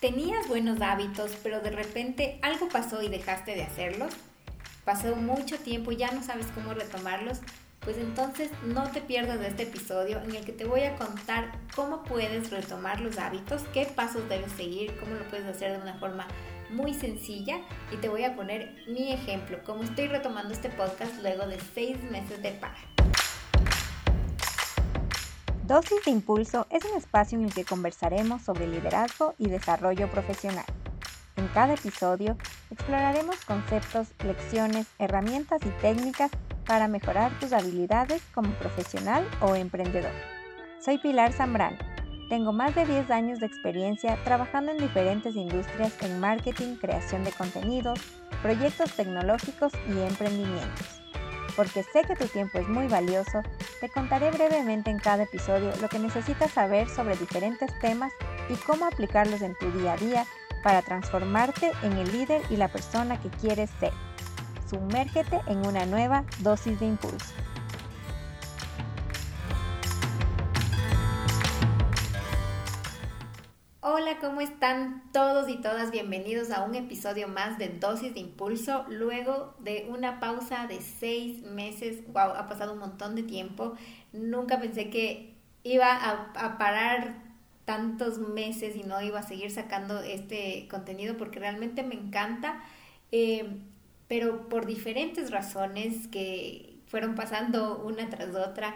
tenías buenos hábitos, pero de repente algo pasó y dejaste de hacerlos, pasó mucho tiempo y ya no sabes cómo retomarlos, pues entonces no te pierdas de este episodio en el que te voy a contar cómo puedes retomar los hábitos, qué pasos debes seguir, cómo lo puedes hacer de una forma muy sencilla y te voy a poner mi ejemplo, cómo estoy retomando este podcast luego de seis meses de para. Dosis de Impulso es un espacio en el que conversaremos sobre liderazgo y desarrollo profesional. En cada episodio exploraremos conceptos, lecciones, herramientas y técnicas para mejorar tus habilidades como profesional o emprendedor. Soy Pilar Zambrano. Tengo más de 10 años de experiencia trabajando en diferentes industrias en marketing, creación de contenidos, proyectos tecnológicos y emprendimientos porque sé que tu tiempo es muy valioso, te contaré brevemente en cada episodio lo que necesitas saber sobre diferentes temas y cómo aplicarlos en tu día a día para transformarte en el líder y la persona que quieres ser. Sumérgete en una nueva dosis de impulso. Hola, ¿cómo están todos y todas? Bienvenidos a un episodio más de Dosis de Impulso. Luego de una pausa de seis meses, wow, ha pasado un montón de tiempo. Nunca pensé que iba a, parar tantos meses y no iba a seguir sacando este contenido porque realmente me encanta, eh, pero por diferentes razones que fueron pasando una tras otra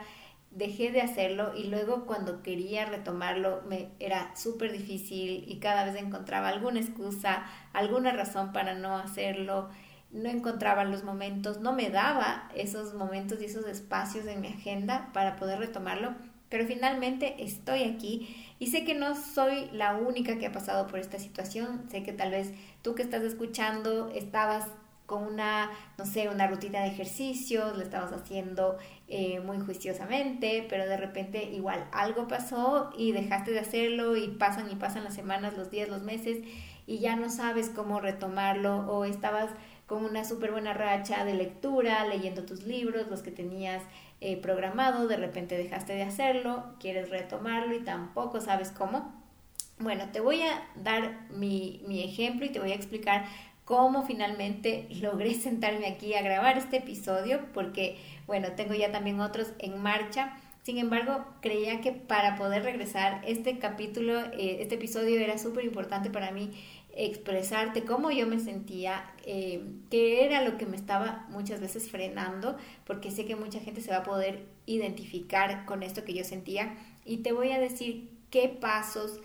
dejé de hacerlo y luego cuando quería retomarlo me era súper difícil y cada vez encontraba alguna excusa, alguna razón para no hacerlo, no encontraba los momentos, no me daba esos momentos y esos espacios en mi agenda para poder retomarlo, pero finalmente estoy aquí y sé que no soy la única que ha pasado por esta situación, sé que tal vez tú que estás escuchando estabas con una, no sé, una rutina de ejercicios, lo estabas haciendo eh, muy juiciosamente, pero de repente igual algo pasó y dejaste de hacerlo y pasan y pasan las semanas, los días, los meses y ya no sabes cómo retomarlo o estabas con una súper buena racha de lectura, leyendo tus libros, los que tenías eh, programado, de repente dejaste de hacerlo, quieres retomarlo y tampoco sabes cómo. Bueno, te voy a dar mi, mi ejemplo y te voy a explicar cómo finalmente logré sentarme aquí a grabar este episodio, porque bueno, tengo ya también otros en marcha. Sin embargo, creía que para poder regresar este capítulo, eh, este episodio era súper importante para mí expresarte cómo yo me sentía, eh, qué era lo que me estaba muchas veces frenando, porque sé que mucha gente se va a poder identificar con esto que yo sentía y te voy a decir qué pasos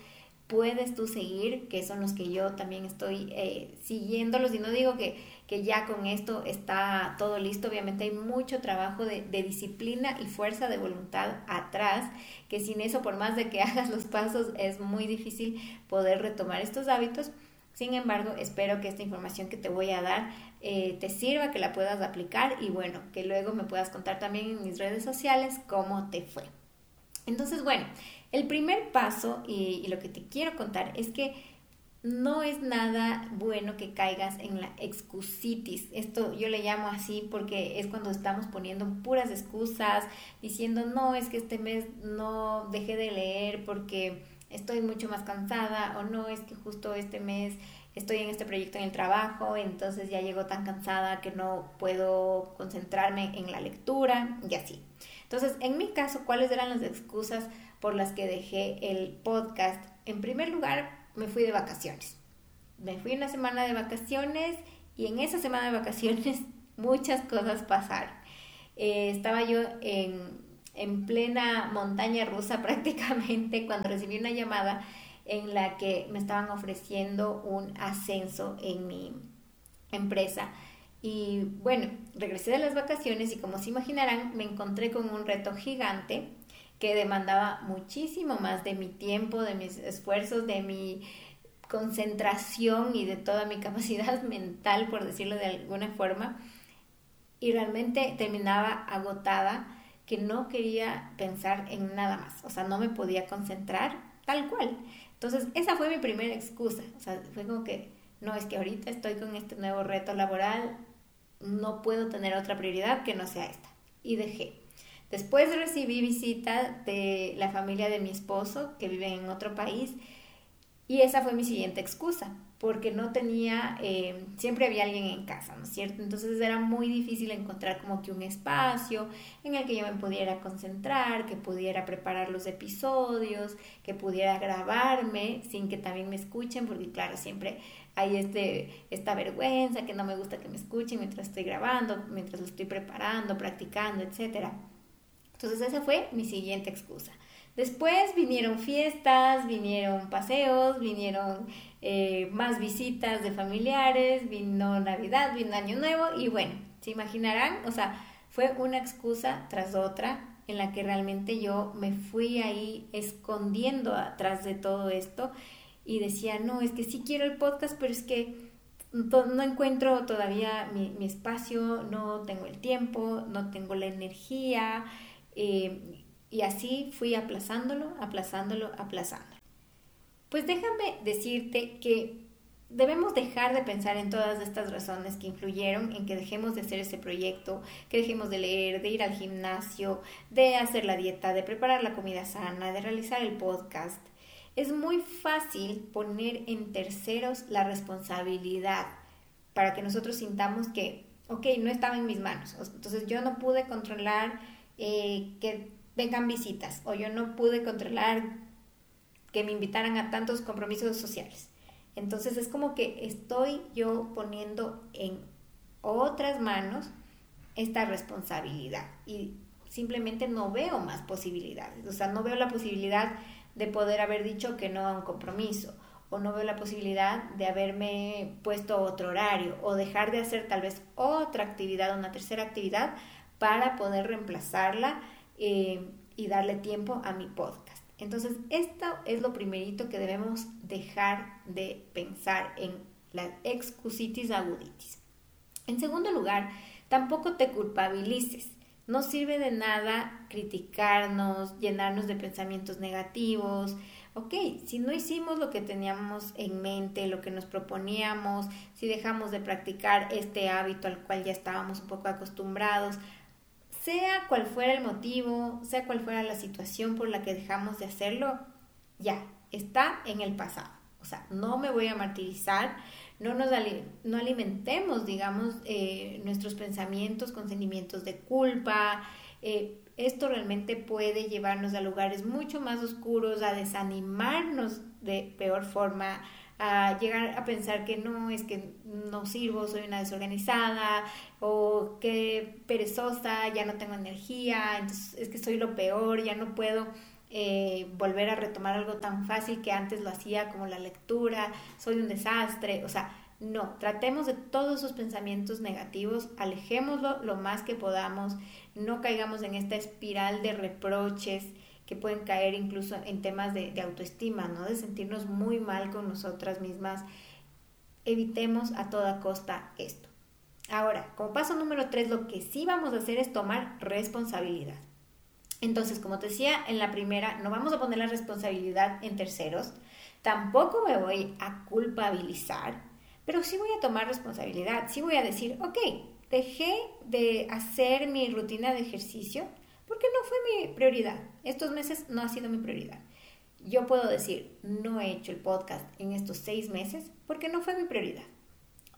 puedes tú seguir, que son los que yo también estoy eh, siguiéndolos y no digo que, que, ya con esto está todo listo, obviamente hay mucho trabajo de, disciplina y fuerza de voluntad atrás, que sin eso, por más de que hagas los pasos, es muy difícil poder retomar estos hábitos. Sin embargo, espero que esta información que te voy a dar eh, te sirva, que la puedas aplicar y bueno, que luego me puedas contar también en mis redes sociales cómo te fue. Entonces, bueno, el primer paso y, lo que te quiero contar es que no es nada bueno que caigas en la excusitis. Esto yo le llamo así porque es cuando estamos poniendo puras excusas, diciendo, no, es que este mes no dejé de leer porque estoy mucho más cansada o no, es que justo este mes estoy en este proyecto en el trabajo, entonces ya llego tan cansada que no puedo concentrarme en la lectura y así. Entonces, en mi caso, ¿cuáles eran las excusas? Por las que dejé el podcast. En primer lugar, me fui de vacaciones. Me fui una semana de vacaciones y en esa semana de vacaciones muchas cosas pasaron. Eh, estaba yo en, en plena montaña rusa prácticamente cuando recibí una llamada en la que me estaban ofreciendo un ascenso en mi empresa. Y bueno, regresé de las vacaciones y como se imaginarán, me encontré con un reto gigante que demandaba muchísimo más de mi tiempo, de mis esfuerzos, de mi concentración y de toda mi capacidad mental, por decirlo de alguna forma. Y realmente terminaba agotada que no quería pensar en nada más, o sea, no me podía concentrar tal cual. Entonces, esa fue mi primera excusa, o sea, fue como que, no, es que ahorita estoy con este nuevo reto laboral, no puedo tener otra prioridad que no sea esta. Y dejé. Después recibí visita de la familia de mi esposo, que vive en otro país, Y esa fue mi siguiente excusa, porque no tenía, eh, siempre había alguien en casa, ¿no es cierto? Entonces era muy difícil encontrar como que un espacio en el que yo me pudiera concentrar, que pudiera preparar los episodios, que pudiera grabarme sin que también me escuchen, porque claro, siempre hay este, esta vergüenza que no me gusta que me escuchen mientras estoy grabando, mientras lo estoy preparando, practicando, etc. Entonces esa fue mi siguiente excusa. Después vinieron fiestas, vinieron paseos, vinieron eh, más visitas de familiares, vino Navidad, vino Año Nuevo y bueno, se imaginarán, o sea, fue una excusa tras otra en la que realmente yo me fui ahí escondiendo atrás de todo esto y decía, no, es que sí quiero el podcast, pero es que no encuentro todavía mi, espacio, no tengo el tiempo, no tengo la energía. Eh, y así fui aplazándolo, aplazándolo, aplazándolo. Pues déjame decirte que debemos dejar de pensar en todas estas razones que influyeron en que dejemos de hacer ese proyecto, que dejemos de leer, de ir al gimnasio, de hacer la dieta, de preparar la comida sana, de realizar el podcast. Es muy fácil poner en terceros la responsabilidad para que nosotros sintamos que, ok, no estaba en mis manos. Entonces yo no pude controlar eh, que vengan visitas o yo no pude controlar que me invitaran a tantos compromisos sociales. Entonces es como que estoy yo poniendo en otras manos esta responsabilidad y simplemente no veo más posibilidades. O sea, no veo la posibilidad de poder haber dicho que no a un compromiso o no veo la posibilidad de haberme puesto otro horario o dejar de hacer tal vez otra actividad, una tercera actividad para poder reemplazarla eh, y darle tiempo a mi podcast. Entonces, esto es lo primerito que debemos dejar de pensar en la excusitis aguditis. En segundo lugar, tampoco te culpabilices. No sirve de nada criticarnos, llenarnos de pensamientos negativos. Ok, si no hicimos lo que teníamos en mente, lo que nos proponíamos, si dejamos de practicar este hábito al cual ya estábamos un poco acostumbrados, sea cual fuera el motivo, sea cual fuera la situación por la que dejamos de hacerlo, ya, está en el pasado. O sea, no me voy a martirizar, no nos no alimentemos, digamos, eh, nuestros pensamientos con sentimientos de culpa. Eh, esto realmente puede llevarnos a lugares mucho más oscuros, a desanimarnos de peor forma, a llegar a pensar que no, es que no sirvo, soy una desorganizada, o que perezosa, ya no tengo energía, entonces es que soy lo peor, ya no puedo eh, volver a retomar algo tan fácil que antes lo hacía como la lectura, soy un desastre, o sea, no, tratemos de todos esos pensamientos negativos, alejémoslo lo más que podamos, no caigamos en esta espiral de reproches, que pueden caer incluso en temas de, autoestima, ¿no? De sentirnos muy mal con nosotras mismas. Evitemos a toda costa esto. Ahora, como paso número tres, lo que sí vamos a hacer es tomar responsabilidad. Entonces, como te decía en la primera, no vamos a poner la responsabilidad en terceros, tampoco me voy a culpabilizar, pero sí voy a tomar responsabilidad, sí voy a decir, ok, dejé de hacer mi rutina de ejercicio porque no fue mi prioridad. Estos meses no ha sido mi prioridad. Yo puedo decir, no he hecho el podcast en estos seis meses porque no fue mi prioridad.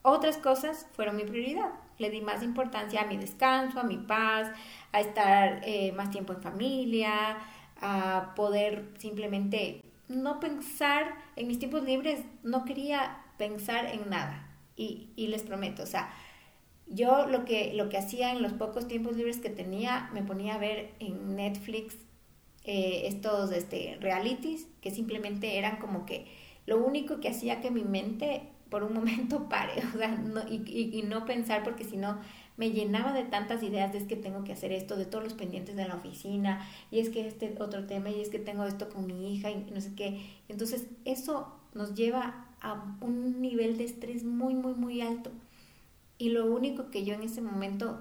Otras cosas fueron mi prioridad. Le di más importancia a mi descanso, a mi paz, a estar eh, más tiempo en familia, a poder simplemente no pensar en mis tiempos libres. No quería pensar en nada. Y, y les prometo, o sea, yo lo que, lo que hacía en los pocos tiempos libres que tenía, me ponía a ver en Netflix eh, estos este, realities que simplemente eran como que lo único que hacía que mi mente por un momento pare, o sea, no, y, y, no pensar porque si no me llenaba de tantas ideas de es que tengo que hacer esto, de todos los pendientes de la oficina, y es que este otro tema, y es que tengo esto con mi hija, y no sé qué. Entonces, eso nos lleva a un nivel de estrés muy, muy, muy alto. Y lo único que yo en ese momento,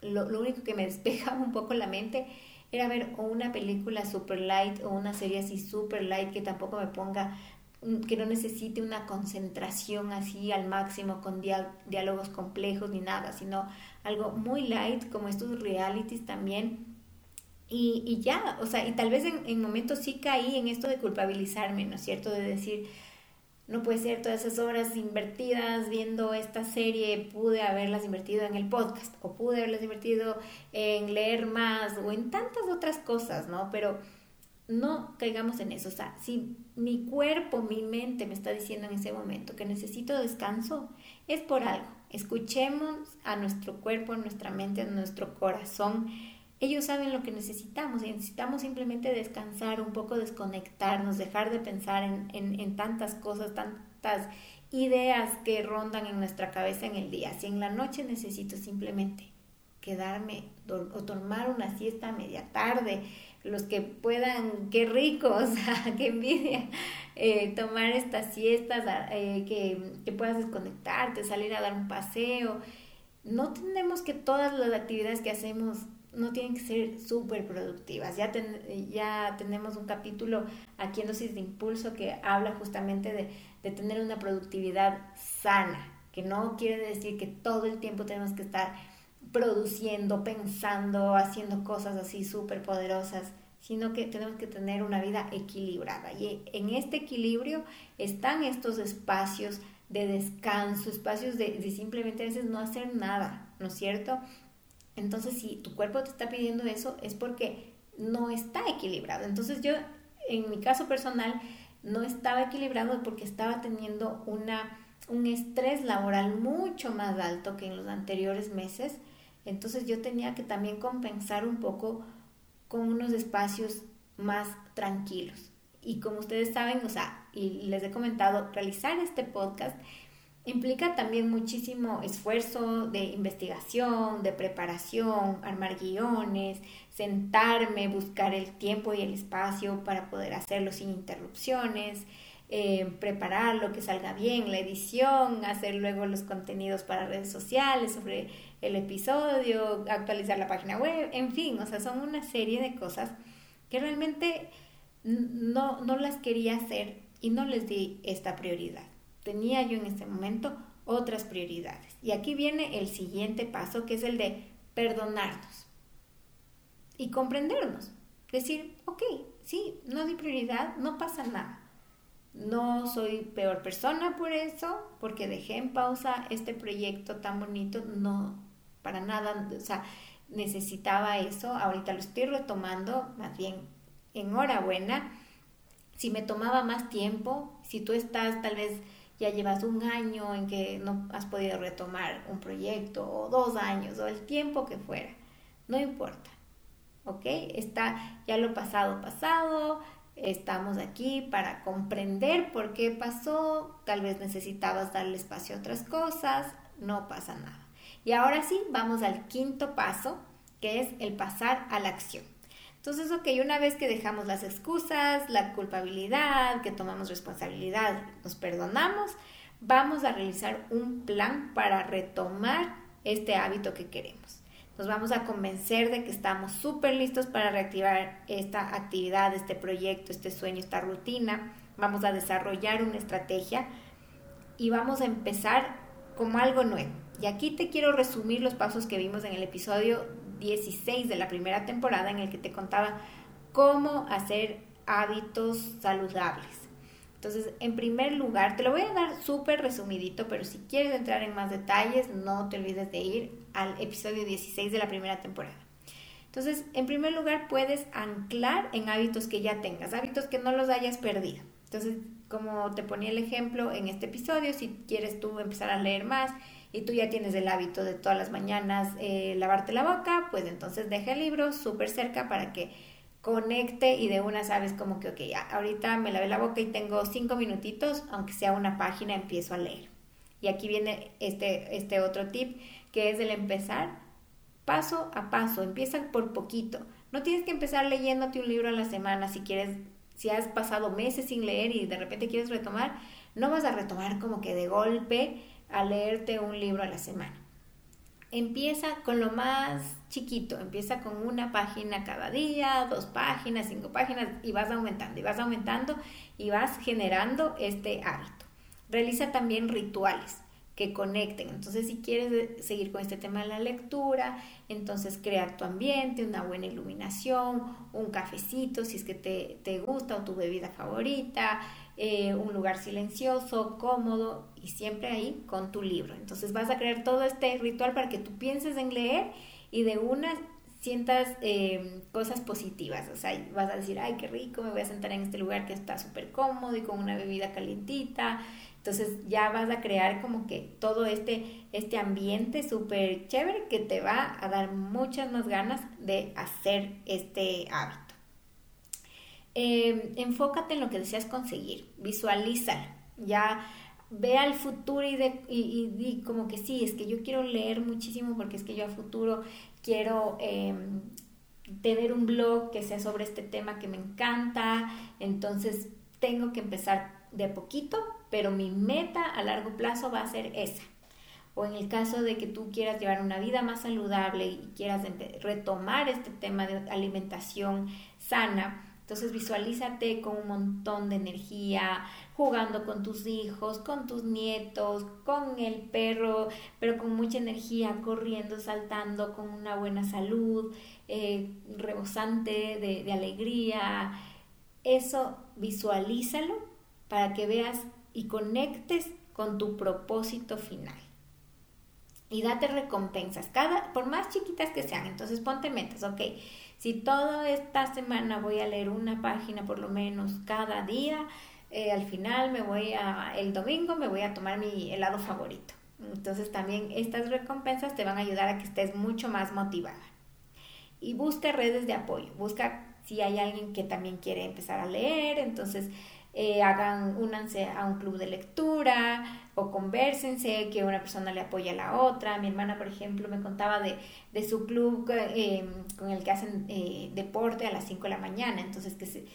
lo, único que me despejaba un poco la mente era ver o una película super light o una serie así super light que tampoco me ponga, mm, que no necesite una concentración así al máximo con diálogos complejos ni nada, sino algo muy light como estos realities también. Y, y ya, o sea, y tal vez en, en momentos sí caí en esto de culpabilizarme, ¿no es cierto? De decir, no puede ser todas esas horas invertidas viendo esta serie, pude haberlas invertido en el podcast o pude haberlas invertido en leer más o en tantas otras cosas, ¿no? Pero no caigamos en eso. O sea, si mi cuerpo, mi mente me está diciendo en ese momento que necesito descanso, es por algo. Escuchemos a nuestro cuerpo, a nuestra mente, a nuestro corazón. Ellos saben lo que necesitamos y necesitamos simplemente descansar, un poco desconectarnos, dejar de pensar en, en tantas cosas, tantas ideas que rondan en nuestra cabeza en el día. Si en la noche necesito simplemente quedarme o tomar una siesta a media tarde, los que puedan, qué ricos, qué envidia, eh, tomar estas siestas, eh, que, que, puedas desconectarte, salir a dar un paseo. No tenemos que todas las actividades que hacemos no tienen que ser súper productivas. Ya, ya tenemos un capítulo aquí en Dosis de Impulso que habla justamente de, de tener una productividad sana, que no quiere decir que todo el tiempo tenemos que estar produciendo, pensando, haciendo cosas así súper poderosas, sino que tenemos que tener una vida equilibrada. Y en este equilibrio están estos espacios de descanso, espacios de, simplemente a veces no hacer nada, ¿no es cierto? Entonces, si tu cuerpo te está pidiendo eso, es porque no está equilibrado. Entonces, yo, en mi caso personal, no estaba equilibrado porque estaba teniendo una, un estrés laboral mucho más alto que en los anteriores meses entonces yo tenía que también compensar un poco con unos espacios más tranquilos. Y como ustedes saben, o sea, y les he comentado, realizar este podcast implica también muchísimo esfuerzo de investigación, de preparación, armar guiones, sentarme, buscar el tiempo y el espacio para poder hacerlo sin interrupciones, eh, prepararlo, que salga bien, la edición, hacer luego los contenidos para redes sociales sobre el episodio, actualizar la página web, en fin, o sea, son una serie de cosas que realmente no, no las quería hacer y no les di esta prioridad. Tenía yo en este momento otras prioridades. Y aquí viene el siguiente paso, que es el de perdonarnos y comprendernos. Decir, ok, sí, no di prioridad, no pasa nada. No soy peor persona por eso, porque dejé en pausa este proyecto tan bonito. No, para nada, o sea, necesitaba eso. Ahorita lo estoy retomando, más bien, enhorabuena. Si me tomaba más tiempo, si tú estás tal vez ya llevas un año en que no has podido retomar un proyecto, o dos años, o el tiempo que fuera, no importa. ¿Ok? Está ya lo pasado, pasado, Estamos aquí para comprender por qué pasó, tal vez necesitabas darle espacio a otras cosas, no pasa nada. Y ahora sí, vamos al quinto paso, que es el pasar a la acción. Entonces, ok, una vez que dejamos las excusas, la culpabilidad, que tomamos responsabilidad, nos perdonamos, vamos a realizar un plan para retomar este hábito que queremos nos vamos a convencer de que estamos súper listos para reactivar esta actividad, este proyecto, este sueño, esta rutina. Vamos a desarrollar una estrategia y vamos a empezar como algo nuevo. Y aquí te quiero resumir los pasos que vimos en el episodio 16 de la primera temporada en el que te contaba cómo hacer hábitos saludables. Entonces, en primer lugar, te lo voy a dar súper resumidito, pero si quieres entrar en más detalles, no te olvides de ir al episodio 16 de la primera temporada. Entonces, en primer lugar, puedes anclar en hábitos que ya tengas, hábitos que no los hayas perdido. Entonces, como te ponía el ejemplo en este episodio, si quieres tú empezar a leer más y tú ya tienes el hábito de todas las mañanas eh, lavarte la boca, pues entonces deja el libro súper cerca para que conecte y de una sabes como que, ok, ahorita me lavé la boca y tengo cinco minutitos, aunque sea una página, empiezo a leer. Y aquí viene este, este otro tip, que es el empezar paso a paso, empieza por poquito. No tienes que empezar leyéndote un libro a la semana si quieres, si has pasado meses sin leer y de repente quieres retomar, no vas a retomar como que de golpe a leerte un libro a la semana empieza con lo más chiquito, empieza con una página cada día, dos páginas, cinco páginas y vas aumentando y vas aumentando y vas generando este hábito. Realiza también rituales que conecten. Entonces, si quieres seguir con este tema de la lectura, entonces crear tu ambiente, una buena iluminación, un cafecito, si es que te, te gusta o tu bebida favorita, eh, un lugar silencioso, cómodo y siempre ahí con tu libro. Entonces vas a crear todo este ritual para que tú pienses en leer y de una sientas eh, cosas positivas, o sea, vas a decir, ay, qué rico, me voy a sentar en este lugar que está súper cómodo y con una bebida calientita, entonces ya vas a crear como que todo este, este ambiente súper chévere que te va a dar muchas más ganas de hacer este hábito. Em, enfócate en lo que deseas conseguir, visualízalo, ya ve al futuro y, de, como que sí, es que yo quiero leer muchísimo porque es que yo a futuro quiero em, tener un blog que sea sobre este tema que me encanta, entonces tengo que empezar de poquito, pero mi meta a largo plazo va a ser esa. O en el caso de que tú quieras llevar una vida más saludable y quieras retomar este tema de alimentación sana, entonces visualízate con un montón de energía, jugando con tus hijos, con tus nietos, con el perro, pero con mucha energía, corriendo, saltando, con una buena salud, eh, rebosante de, de alegría. Eso visualízalo para que veas y conectes con tu propósito final. Y date recompensas, cada, por más chiquitas que sean. Entonces ponte metas, ok. Si toda esta semana voy a leer una página por lo menos cada día, eh, al final me voy a, el domingo me voy a tomar mi helado favorito. Entonces también estas recompensas te van a ayudar a que estés mucho más motivada. Y busca redes de apoyo, busca si hay alguien que también quiere empezar a leer, entonces eh, hagan, únanse a un club de lectura o conversense, que una persona le apoya a la otra. Mi hermana, por ejemplo, me contaba de, de su club eh, con el que hacen eh, deporte a las 5 de la mañana. Entonces, que se,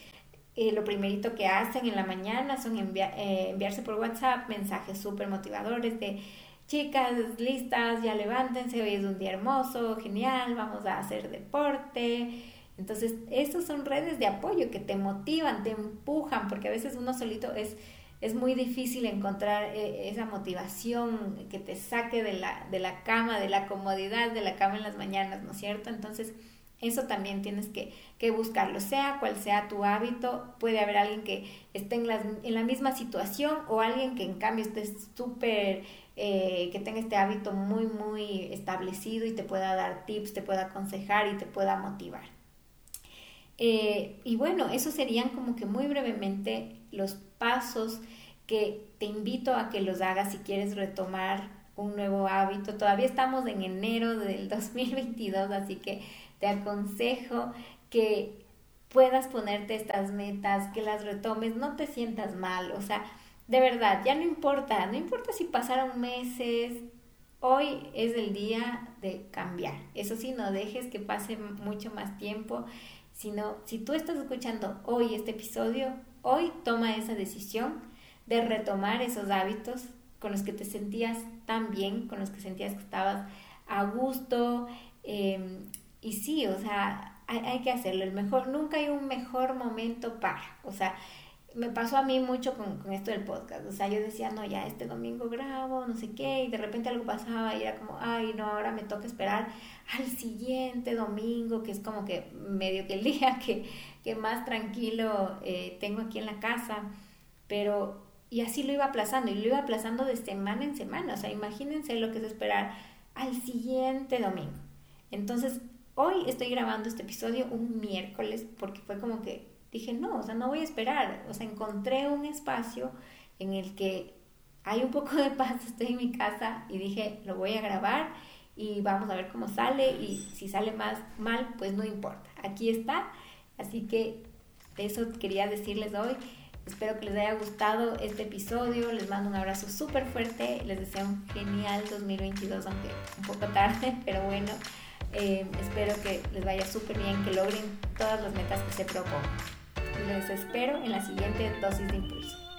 lo primerito que hacen en la mañana son enviarse por WhatsApp mensajes súper motivadores de chicas listas, ya levántense, hoy es un día hermoso, genial, vamos a hacer deporte. Entonces, esas son redes de apoyo que te motivan, te empujan, porque a veces uno solito es, es muy difícil encontrar eh, esa motivación que te saque de la, de la cama, de la comodidad de la cama en las mañanas, ¿no es cierto? Entonces, eso también tienes que, que buscarlo, sea cual sea tu hábito, puede haber alguien que esté en, en la misma situación o alguien que en cambio esté súper, eh, que tenga este hábito muy, muy establecido y te pueda dar tips, te pueda aconsejar y te pueda motivar. Eh, y bueno, esos serían como que muy brevemente los pasos que te invito a que los hagas si quieres retomar un nuevo hábito. Todavía estamos en enero del 2022, así que te aconsejo que puedas ponerte estas metas, que las retomes, no te sientas mal, o sea, de verdad, ya no importa, no importa si pasaron meses, hoy es el día de cambiar. Eso sí, no dejes que pase mucho más tiempo sino si tú estás escuchando hoy este episodio, hoy toma esa decisión de retomar esos hábitos con los que te sentías tan bien, con los que sentías que estabas a gusto. Em, y sí, o sea, hay, hay, que hacerlo. El mejor, nunca hay un mejor momento para. O sea, me pasó a mí mucho con, con, esto del podcast. O sea, yo decía, no, ya este domingo grabo, no sé qué, y de repente algo pasaba y era como, ay, no, ahora me toca esperar al siguiente domingo, que es como que medio que el día que, que más tranquilo eh, tengo aquí en la casa. Pero, y así lo iba aplazando, y lo iba aplazando de semana en semana. O sea, imagínense lo que es esperar al siguiente domingo. Entonces, hoy estoy grabando este episodio un miércoles, porque fue como que dije, no, o sea, no voy a esperar. O sea, encontré un espacio en el que hay un poco de paz, estoy en mi casa y dije, lo voy a grabar y vamos a ver cómo sale y si sale más mal, pues no importa. Aquí está. Así que eso quería decirles hoy. Espero que les haya gustado este episodio. Les mando un abrazo súper fuerte. Les deseo un genial 2022, aunque un poco tarde, pero bueno. Eh, espero que les vaya súper bien, que logren todas las metas que se propongan. Les espero en la siguiente dosis de impulso.